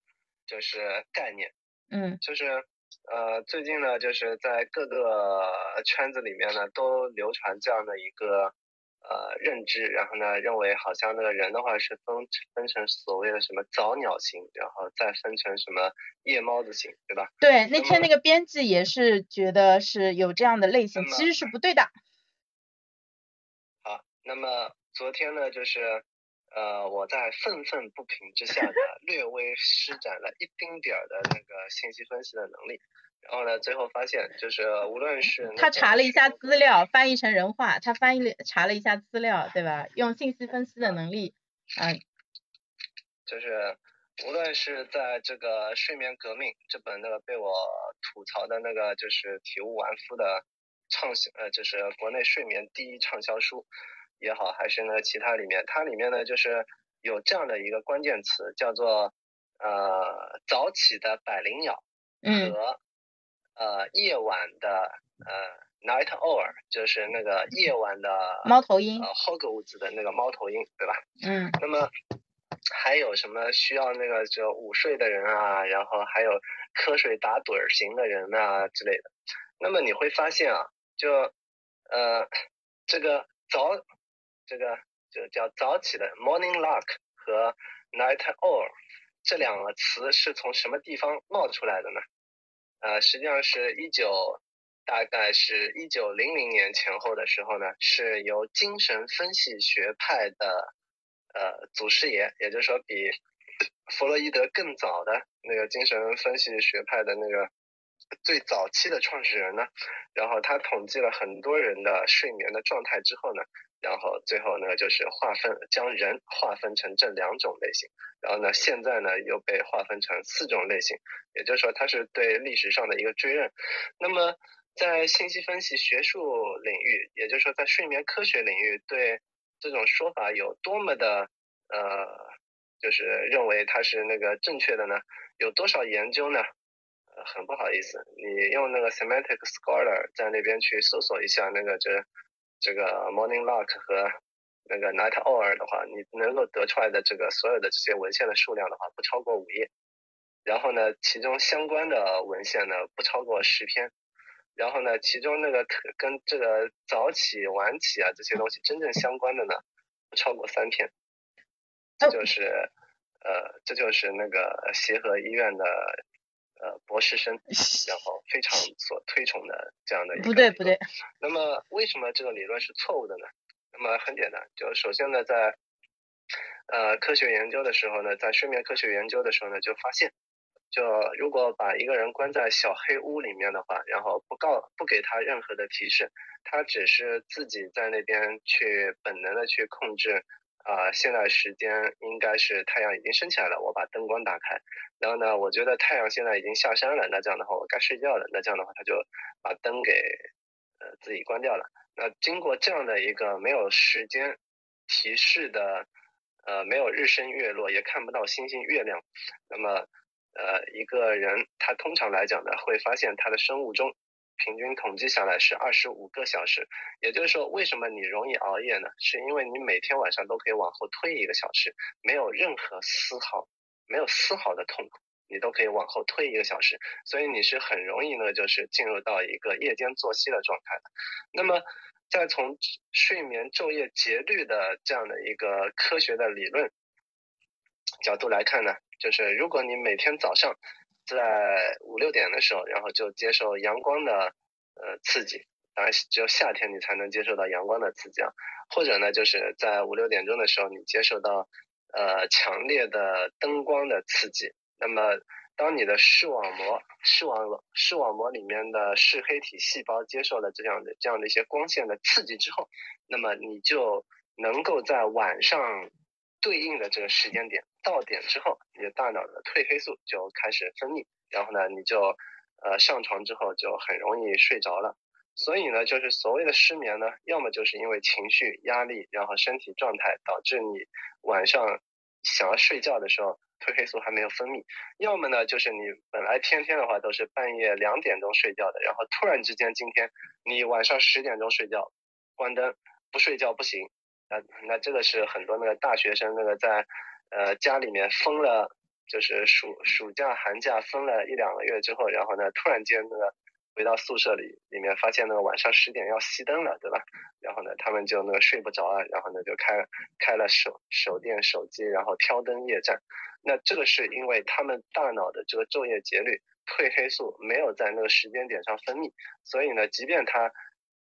就是概念，嗯，就是呃最近呢，就是在各个圈子里面呢，都流传这样的一个呃认知，然后呢，认为好像那个人的话是分分成所谓的什么早鸟型，然后再分成什么夜猫子型，对吧？对，那天那个编辑也是觉得是有这样的类型，其实是不对的。好，那么昨天呢，就是。呃，我在愤愤不平之下呢，略微施展了一丁点儿的那个信息分析的能力，然后呢，最后发现就是无论是他查了一下资料，翻译成人话，他翻译了查了一下资料，对吧？用信息分析的能力，嗯，就是无论是在这个《睡眠革命》这本那个被我吐槽的那个就是体无完肤的畅销，呃，就是国内睡眠第一畅销书。也好，还是呢，其他里面，它里面呢就是有这样的一个关键词，叫做呃早起的百灵鸟和呃夜晚的呃 night owl，就是那个夜晚的猫头鹰，呃 hogs 的那个猫头鹰，对吧？嗯。那么还有什么需要那个就午睡的人啊，然后还有瞌睡打盹儿型的人啊之类的。那么你会发现啊，就呃这个早。这个就叫早起的 morning lark 和 night owl 这两个词是从什么地方冒出来的呢？呃，实际上是一九，大概是一九零零年前后的时候呢，是由精神分析学派的呃祖师爷，也就是说比弗洛伊德更早的那个精神分析学派的那个最早期的创始人呢，然后他统计了很多人的睡眠的状态之后呢。然后最后呢，就是划分将人划分成这两种类型，然后呢，现在呢又被划分成四种类型，也就是说，它是对历史上的一个追认。那么在信息分析学术领域，也就是说在睡眠科学领域，对这种说法有多么的呃，就是认为它是那个正确的呢？有多少研究呢？呃，很不好意思，你用那个 Semantic Scholar 在那边去搜索一下那个这。这个 Morning Lark 和那个 Night Owl 的话，你能够得出来的这个所有的这些文献的数量的话，不超过五页。然后呢，其中相关的文献呢，不超过十篇。然后呢，其中那个跟这个早起晚起啊这些东西真正相关的呢，不超过三篇。这就是呃，这就是那个协和医院的。呃，博士生，然后非常所推崇的这样的一个不对不对。那么为什么这个理论是错误的呢？那么很简单，就首先呢，在呃科学研究的时候呢，在睡眠科学研究的时候呢，就发现，就如果把一个人关在小黑屋里面的话，然后不告不给他任何的提示，他只是自己在那边去本能的去控制。啊，现在时间应该是太阳已经升起来了，我把灯光打开。然后呢，我觉得太阳现在已经下山了，那这样的话我该睡觉了。那这样的话他就把灯给呃自己关掉了。那经过这样的一个没有时间提示的，呃没有日升月落，也看不到星星月亮，那么呃一个人他通常来讲呢会发现他的生物钟。平均统计下来是二十五个小时，也就是说，为什么你容易熬夜呢？是因为你每天晚上都可以往后推一个小时，没有任何丝毫，没有丝毫的痛苦，你都可以往后推一个小时，所以你是很容易呢，就是进入到一个夜间作息的状态的。那么，再从睡眠昼夜节律的这样的一个科学的理论角度来看呢，就是如果你每天早上。在五六点的时候，然后就接受阳光的呃刺激，当然只有夏天你才能接受到阳光的刺激啊。或者呢，就是在五六点钟的时候，你接受到呃强烈的灯光的刺激。那么当你的视网膜、视网膜视网膜里面的视黑体细胞接受了这样的这样的一些光线的刺激之后，那么你就能够在晚上对应的这个时间点到点之后，你的大脑的褪黑素就开始分泌，然后呢，你就呃上床之后就很容易睡着了。所以呢，就是所谓的失眠呢，要么就是因为情绪压力，然后身体状态导致你晚上想要睡觉的时候。褪黑素还没有分泌，要么呢就是你本来天天的话都是半夜两点钟睡觉的，然后突然之间今天你晚上十点钟睡觉，关灯不睡觉不行，那这个是很多那个大学生那个在呃家里面封了，就是暑暑假寒假封了一两个月之后，然后呢突然间那个。回到宿舍里，里面发现那个晚上十点要熄灯了，对吧？然后呢，他们就那个睡不着啊，然后呢就开开了手手电手机，然后挑灯夜战。那这个是因为他们大脑的这个昼夜节律，褪黑素没有在那个时间点上分泌，所以呢，即便他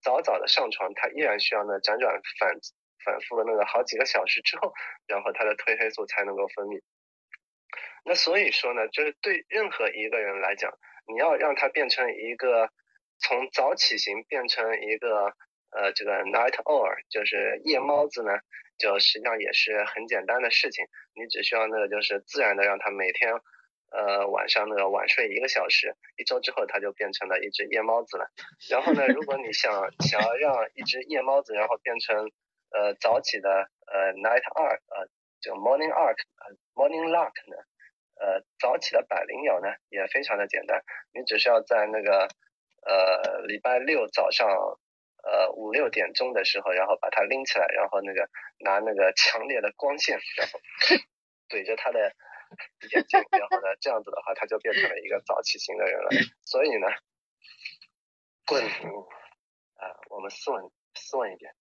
早早的上床，他依然需要呢辗转反反复的那个好几个小时之后，然后他的褪黑素才能够分泌。那所以说呢，就是对任何一个人来讲。你要让它变成一个从早起型变成一个呃这个 night owl，就是夜猫子呢，就实际上也是很简单的事情。你只需要那个就是自然的让它每天呃晚上那个晚睡一个小时，一周之后它就变成了一只夜猫子了。然后呢，如果你想想要让一只夜猫子然后变成呃早起的呃 night arc 呃就 morning lark，呃 morning lark 呢？呃，早起的百灵鸟呢也非常的简单，你只需要在那个呃礼拜六早上呃五六点钟的时候，然后把它拎起来，然后那个拿那个 强烈的光线，然后 怼着它的眼睛，然后呢这样子的话，它就变成了一个早起型的人了。所以呢，滚啊，我们斯文斯文一点，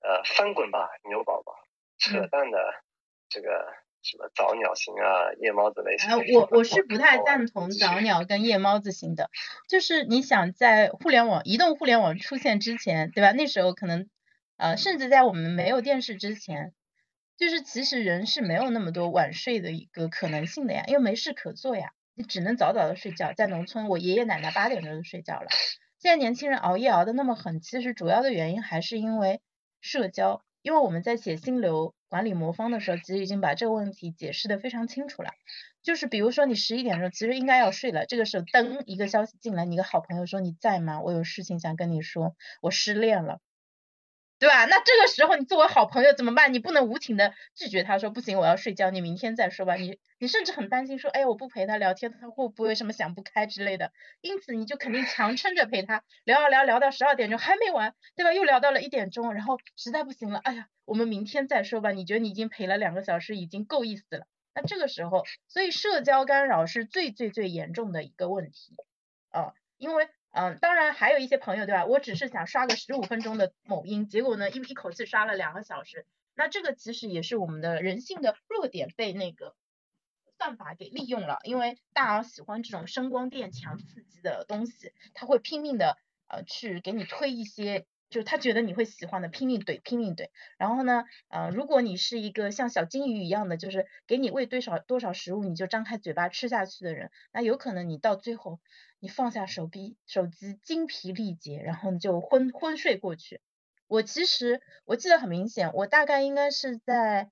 呃，翻滚吧牛宝宝，扯淡的这个。什么早鸟型啊，夜猫子类型？啊，我我是不太 赞同早鸟跟夜猫子型的。就是你想在互联网、移动互联网出现之前，对吧？那时候可能，呃，甚至在我们没有电视之前，就是其实人是没有那么多晚睡的一个可能性的呀，因为没事可做呀，你只能早早的睡觉。在农村，我爷爷奶奶八点钟就睡觉了。现在年轻人熬夜熬的那么狠，其实主要的原因还是因为社交。因为我们在写心流管理魔方的时候，其实已经把这个问题解释的非常清楚了。就是比如说你十一点钟其实应该要睡了，这个时候噔一个消息进来，你个好朋友说你在吗？我有事情想跟你说，我失恋了。对吧？那这个时候你作为好朋友怎么办？你不能无情的拒绝他说不行，我要睡觉，你明天再说吧。你你甚至很担心说，哎，我不陪他聊天，他会不会什么想不开之类的？因此你就肯定强撑着陪他聊啊聊，聊到十二点钟还没完，对吧？又聊到了一点钟，然后实在不行了，哎呀，我们明天再说吧。你觉得你已经陪了两个小时，已经够意思了。那这个时候，所以社交干扰是最最最严重的一个问题啊，因为。嗯，当然还有一些朋友对吧？我只是想刷个十五分钟的某音，结果呢一一口气刷了两个小时。那这个其实也是我们的人性的弱点被那个算法给利用了，因为大脑喜欢这种声光电强刺激的东西，他会拼命的呃去给你推一些，就他觉得你会喜欢的，拼命怼拼命怼。然后呢，呃，如果你是一个像小金鱼一样的，就是给你喂多少多少食物你就张开嘴巴吃下去的人，那有可能你到最后。你放下手臂，手机精疲力竭，然后你就昏昏睡过去。我其实我记得很明显，我大概应该是在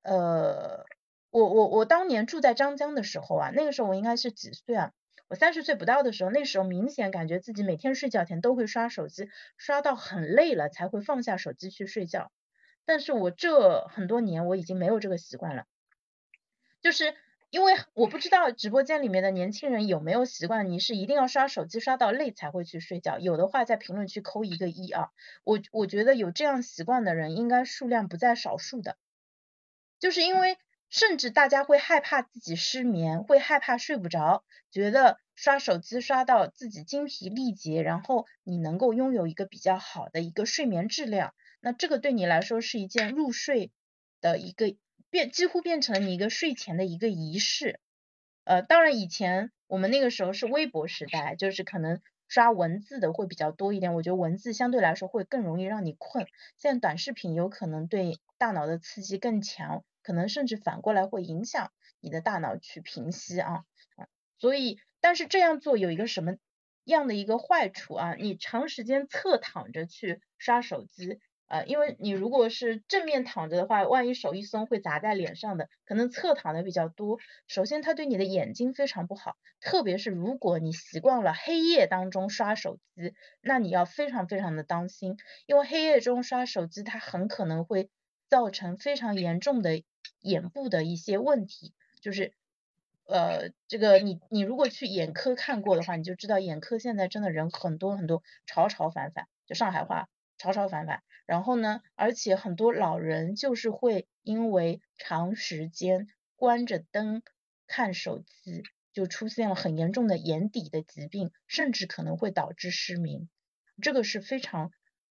呃，我我我当年住在张江的时候啊，那个时候我应该是几岁啊？我三十岁不到的时候，那时候明显感觉自己每天睡觉前都会刷手机，刷到很累了才会放下手机去睡觉。但是我这很多年我已经没有这个习惯了，就是。因为我不知道直播间里面的年轻人有没有习惯，你是一定要刷手机刷到累才会去睡觉。有的话在评论区扣一个一啊，我我觉得有这样习惯的人应该数量不在少数的。就是因为甚至大家会害怕自己失眠，会害怕睡不着，觉得刷手机刷到自己精疲力竭，然后你能够拥有一个比较好的一个睡眠质量，那这个对你来说是一件入睡的一个。变几乎变成了你一个睡前的一个仪式，呃，当然以前我们那个时候是微博时代，就是可能刷文字的会比较多一点，我觉得文字相对来说会更容易让你困。现在短视频有可能对大脑的刺激更强，可能甚至反过来会影响你的大脑去平息啊。所以，但是这样做有一个什么样的一个坏处啊？你长时间侧躺着去刷手机。呃，因为你如果是正面躺着的话，万一手一松会砸在脸上的，可能侧躺的比较多。首先，它对你的眼睛非常不好，特别是如果你习惯了黑夜当中刷手机，那你要非常非常的当心，因为黑夜中刷手机，它很可能会造成非常严重的眼部的一些问题。就是呃，这个你你如果去眼科看过的话，你就知道眼科现在真的人很多很多，潮潮反反，就上海话。潮潮反反，然后呢，而且很多老人就是会因为长时间关着灯看手机，就出现了很严重的眼底的疾病，甚至可能会导致失明。这个是非常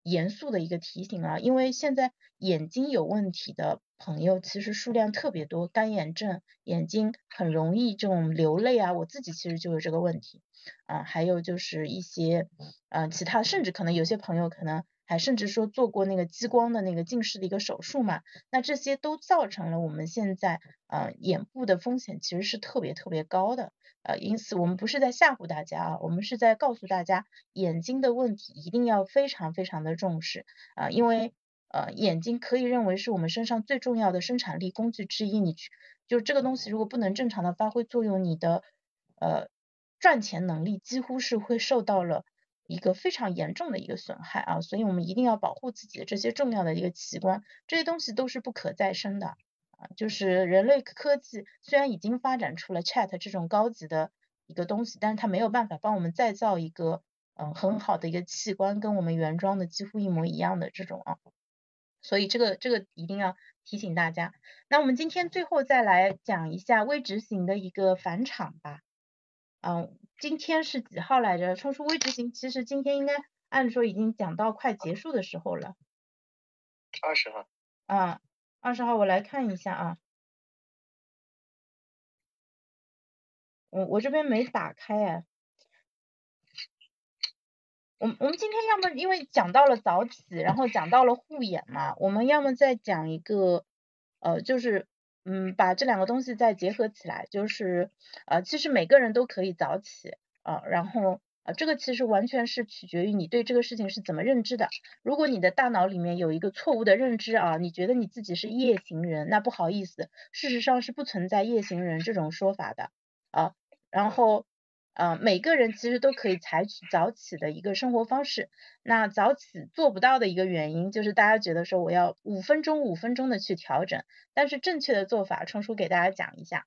严肃的一个提醒啊，因为现在眼睛有问题的朋友其实数量特别多，干眼症，眼睛很容易这种流泪啊，我自己其实就有这个问题啊，还有就是一些嗯其他，甚至可能有些朋友可能。还甚至说做过那个激光的那个近视的一个手术嘛，那这些都造成了我们现在呃眼部的风险其实是特别特别高的，呃，因此我们不是在吓唬大家啊，我们是在告诉大家眼睛的问题一定要非常非常的重视啊，因为呃眼睛可以认为是我们身上最重要的生产力工具之一，你去就这个东西如果不能正常的发挥作用，你的呃赚钱能力几乎是会受到了。一个非常严重的一个损害啊，所以我们一定要保护自己的这些重要的一个器官，这些东西都是不可再生的啊。就是人类科技虽然已经发展出了 Chat 这种高级的一个东西，但是它没有办法帮我们再造一个嗯很好的一个器官，跟我们原装的几乎一模一样的这种啊。所以这个这个一定要提醒大家。那我们今天最后再来讲一下微执行的一个返场吧，嗯。今天是几号来着？冲出微执行，其实今天应该按说已经讲到快结束的时候了。二十号。啊，二十号我来看一下啊。我我这边没打开哎。我我们今天要么因为讲到了早起，然后讲到了护眼嘛，我们要么再讲一个呃就是。嗯，把这两个东西再结合起来，就是呃，其实每个人都可以早起啊，然后呃，这个其实完全是取决于你对这个事情是怎么认知的。如果你的大脑里面有一个错误的认知啊，你觉得你自己是夜行人，那不好意思，事实上是不存在夜行人这种说法的啊，然后。呃，每个人其实都可以采取早起的一个生活方式。那早起做不到的一个原因，就是大家觉得说我要五分钟五分钟的去调整，但是正确的做法，冲叔给大家讲一下。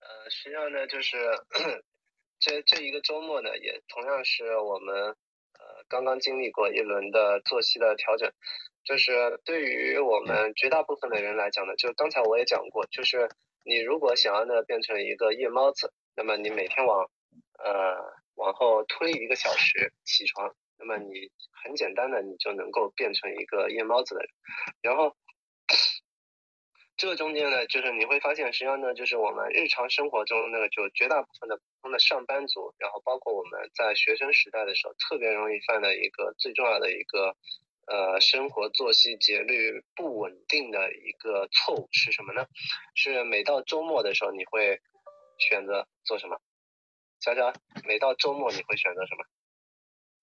呃，实际上呢，就是 这这一个周末呢，也同样是我们呃刚刚经历过一轮的作息的调整。就是对于我们绝大部分的人来讲呢，就刚才我也讲过，就是你如果想要呢变成一个夜猫子。那么你每天往呃往后推一个小时起床，那么你很简单的你就能够变成一个夜猫子的人。然后这中间呢，就是你会发现，实际上呢，就是我们日常生活中那个就绝大部分的普通的上班族，然后包括我们在学生时代的时候，特别容易犯的一个最重要的一个呃生活作息节律不稳定的一个错误是什么呢？是每到周末的时候你会。选择做什么？小小，每到周末你会选择什么？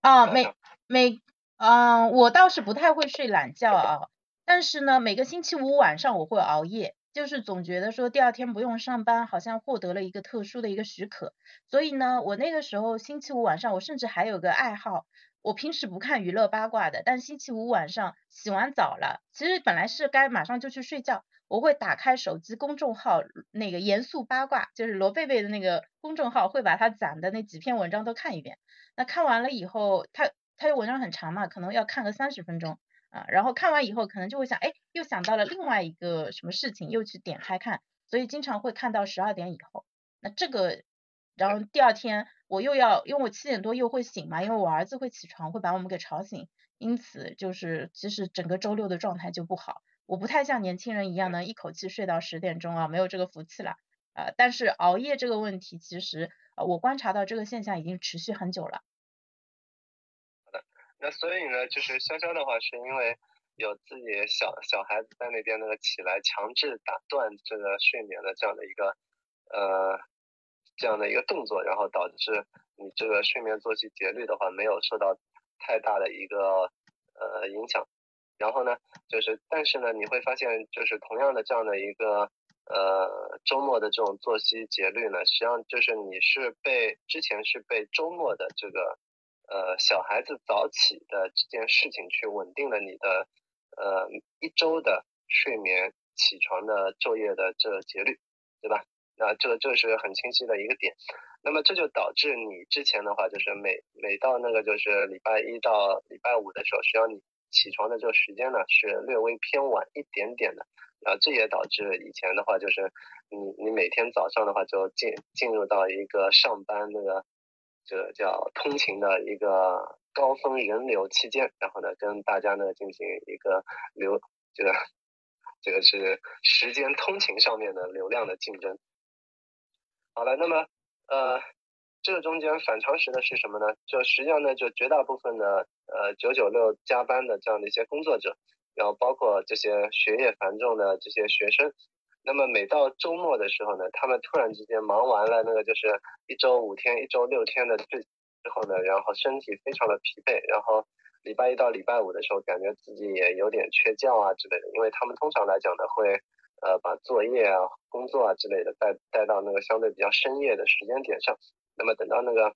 啊，每每，嗯，我倒是不太会睡懒觉啊，但是呢，每个星期五晚上我会熬夜，就是总觉得说第二天不用上班，好像获得了一个特殊的一个许可，所以呢，我那个时候星期五晚上，我甚至还有个爱好，我平时不看娱乐八卦的，但星期五晚上洗完澡了，其实本来是该马上就去睡觉。我会打开手机公众号，那个严肃八卦，就是罗贝贝的那个公众号，会把他攒的那几篇文章都看一遍。那看完了以后，他他的文章很长嘛，可能要看个三十分钟啊。然后看完以后，可能就会想，哎，又想到了另外一个什么事情，又去点开看。所以经常会看到十二点以后。那这个，然后第二天我又要，因为我七点多又会醒嘛，因为我儿子会起床，会把我们给吵醒，因此就是其实整个周六的状态就不好。我不太像年轻人一样能一口气睡到十点钟啊，没有这个福气了。呃，但是熬夜这个问题，其实呃我观察到这个现象已经持续很久了。好的，那所以呢，就是潇潇的话，是因为有自己小小孩子在那边那个起来强制打断这个睡眠的这样的一个呃这样的一个动作，然后导致你这个睡眠作息节律的话没有受到太大的一个呃影响。然后呢，就是但是呢，你会发现就是同样的这样的一个呃周末的这种作息节律呢，实际上就是你是被之前是被周末的这个呃小孩子早起的这件事情去稳定了你的呃一周的睡眠起床的昼夜的这节律，对吧？那这个这是很清晰的一个点。那么这就导致你之前的话就是每每到那个就是礼拜一到礼拜五的时候，实际上你起床的这个时间呢是略微偏晚一点点的，啊，这也导致以前的话就是你你每天早上的话就进进入到一个上班那个这个叫通勤的一个高峰人流期间，然后呢跟大家呢进行一个流这个这个是时间通勤上面的流量的竞争。好了，那么呃。这个中间反常识的是什么呢？就实际上呢，就绝大部分的呃九九六加班的这样的一些工作者，然后包括这些学业繁重的这些学生，那么每到周末的时候呢，他们突然之间忙完了那个就是一周五天、一周六天的之之后呢，然后身体非常的疲惫，然后礼拜一到礼拜五的时候，感觉自己也有点缺觉啊之类的，因为他们通常来讲呢，会呃把作业啊、工作啊之类的带带到那个相对比较深夜的时间点上。那么等到那个，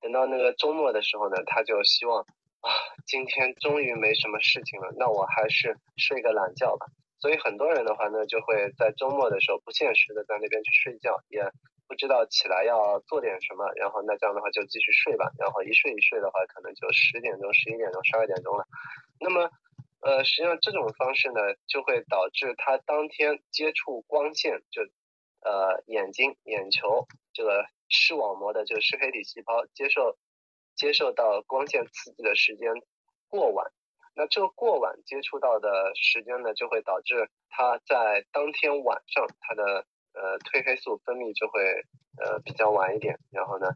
等到那个周末的时候呢，他就希望啊，今天终于没什么事情了，那我还是睡个懒觉吧。所以很多人的话呢，就会在周末的时候不现实的在那边去睡觉，也不知道起来要做点什么，然后那这样的话就继续睡吧，然后一睡一睡的话，可能就十点钟、十一点钟、十二点钟了。那么，呃，实际上这种方式呢，就会导致他当天接触光线就。呃，眼睛、眼球这个视网膜的这个视黑体细胞接受接受到光线刺激的时间过晚，那这个过晚接触到的时间呢，就会导致他在当天晚上他的呃褪黑素分泌就会呃比较晚一点，然后呢，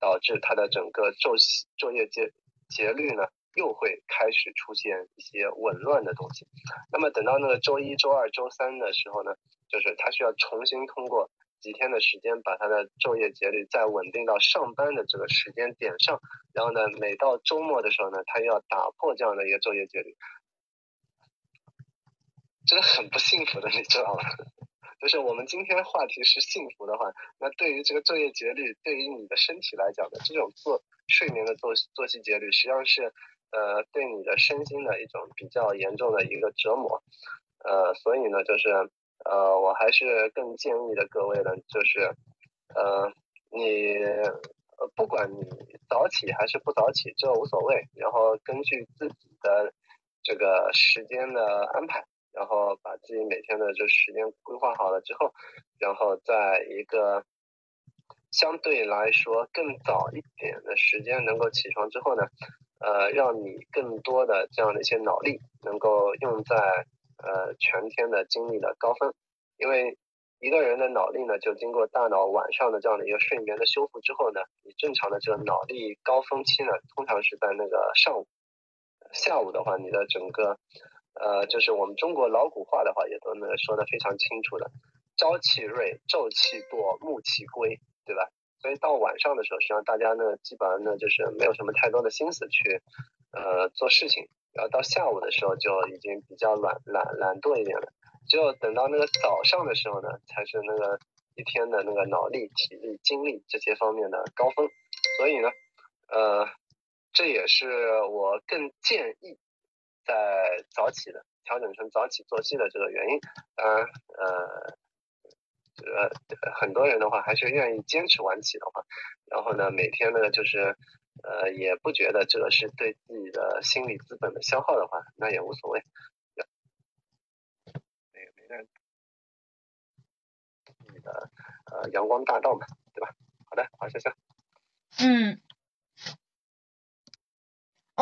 导致他的整个昼昼夜节节律呢又会开始出现一些紊乱的东西。那么等到那个周一周二周三的时候呢？就是他需要重新通过几天的时间，把他的昼夜节律再稳定到上班的这个时间点上，然后呢，每到周末的时候呢，他又要打破这样的一个昼夜节律，这个很不幸福的，你知道吗？就是我们今天话题是幸福的话，那对于这个昼夜节律，对于你的身体来讲的，这种做睡眠的作作息节律，实际上是呃对你的身心的一种比较严重的一个折磨，呃，所以呢，就是。呃，我还是更建议的各位呢，就是，呃，你不管你早起还是不早起，这无所谓。然后根据自己的这个时间的安排，然后把自己每天的这时间规划好了之后，然后在一个相对来说更早一点的时间能够起床之后呢，呃，让你更多的这样的一些脑力能够用在。呃，全天的精力的高峰，因为一个人的脑力呢，就经过大脑晚上的这样的一个睡眠的修复之后呢，你正常的这个脑力高峰期呢，通常是在那个上午，下午的话，你的整个呃，就是我们中国老古话的话，也都能说的非常清楚的，朝气锐，昼气多，暮气归，对吧？所以到晚上的时候，实际上大家呢，基本上呢，就是没有什么太多的心思去呃做事情。然后到下午的时候就已经比较懒懒懒惰一点了，只有等到那个早上的时候呢，才是那个一天的那个脑力、体力、精力这些方面的高峰。所以呢，呃，这也是我更建议在早起的，调整成早起作息的这个原因。当然，呃，呃，很多人的话还是愿意坚持晚起的话，然后呢，每天呢就是。呃，也不觉得这个是对自己的心理资本的消耗的话，那也无所谓。没没人，你的呃阳光大道嘛，对吧？好的，好，谢谢。嗯。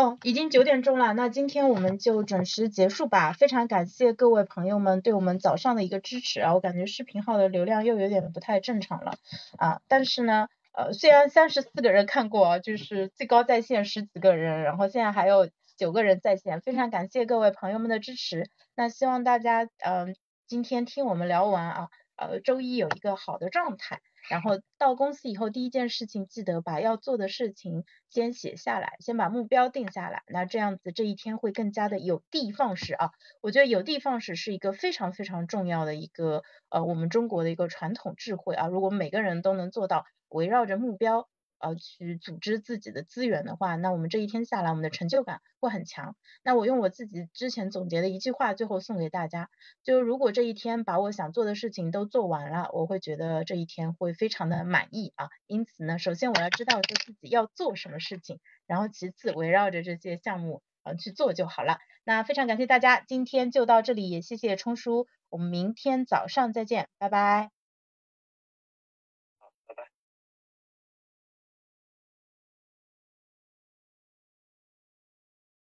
哦，已经九点钟了，那今天我们就准时结束吧。非常感谢各位朋友们对我们早上的一个支持啊，我感觉视频号的流量又有点不太正常了啊，但是呢。呃，虽然三十四个人看过，就是最高在线十几个人，然后现在还有九个人在线，非常感谢各位朋友们的支持。那希望大家嗯今天听我们聊完啊，呃周一有一个好的状态。然后到公司以后，第一件事情记得把要做的事情先写下来，先把目标定下来。那这样子这一天会更加的有的放矢啊！我觉得有的放矢是一个非常非常重要的一个呃我们中国的一个传统智慧啊。如果每个人都能做到围绕着目标。呃，去组织自己的资源的话，那我们这一天下来，我们的成就感会很强。那我用我自己之前总结的一句话，最后送给大家，就如果这一天把我想做的事情都做完了，我会觉得这一天会非常的满意啊。因此呢，首先我要知道说自己要做什么事情，然后其次围绕着这些项目呃去做就好了。那非常感谢大家，今天就到这里，也谢谢冲叔，我们明天早上再见，拜拜。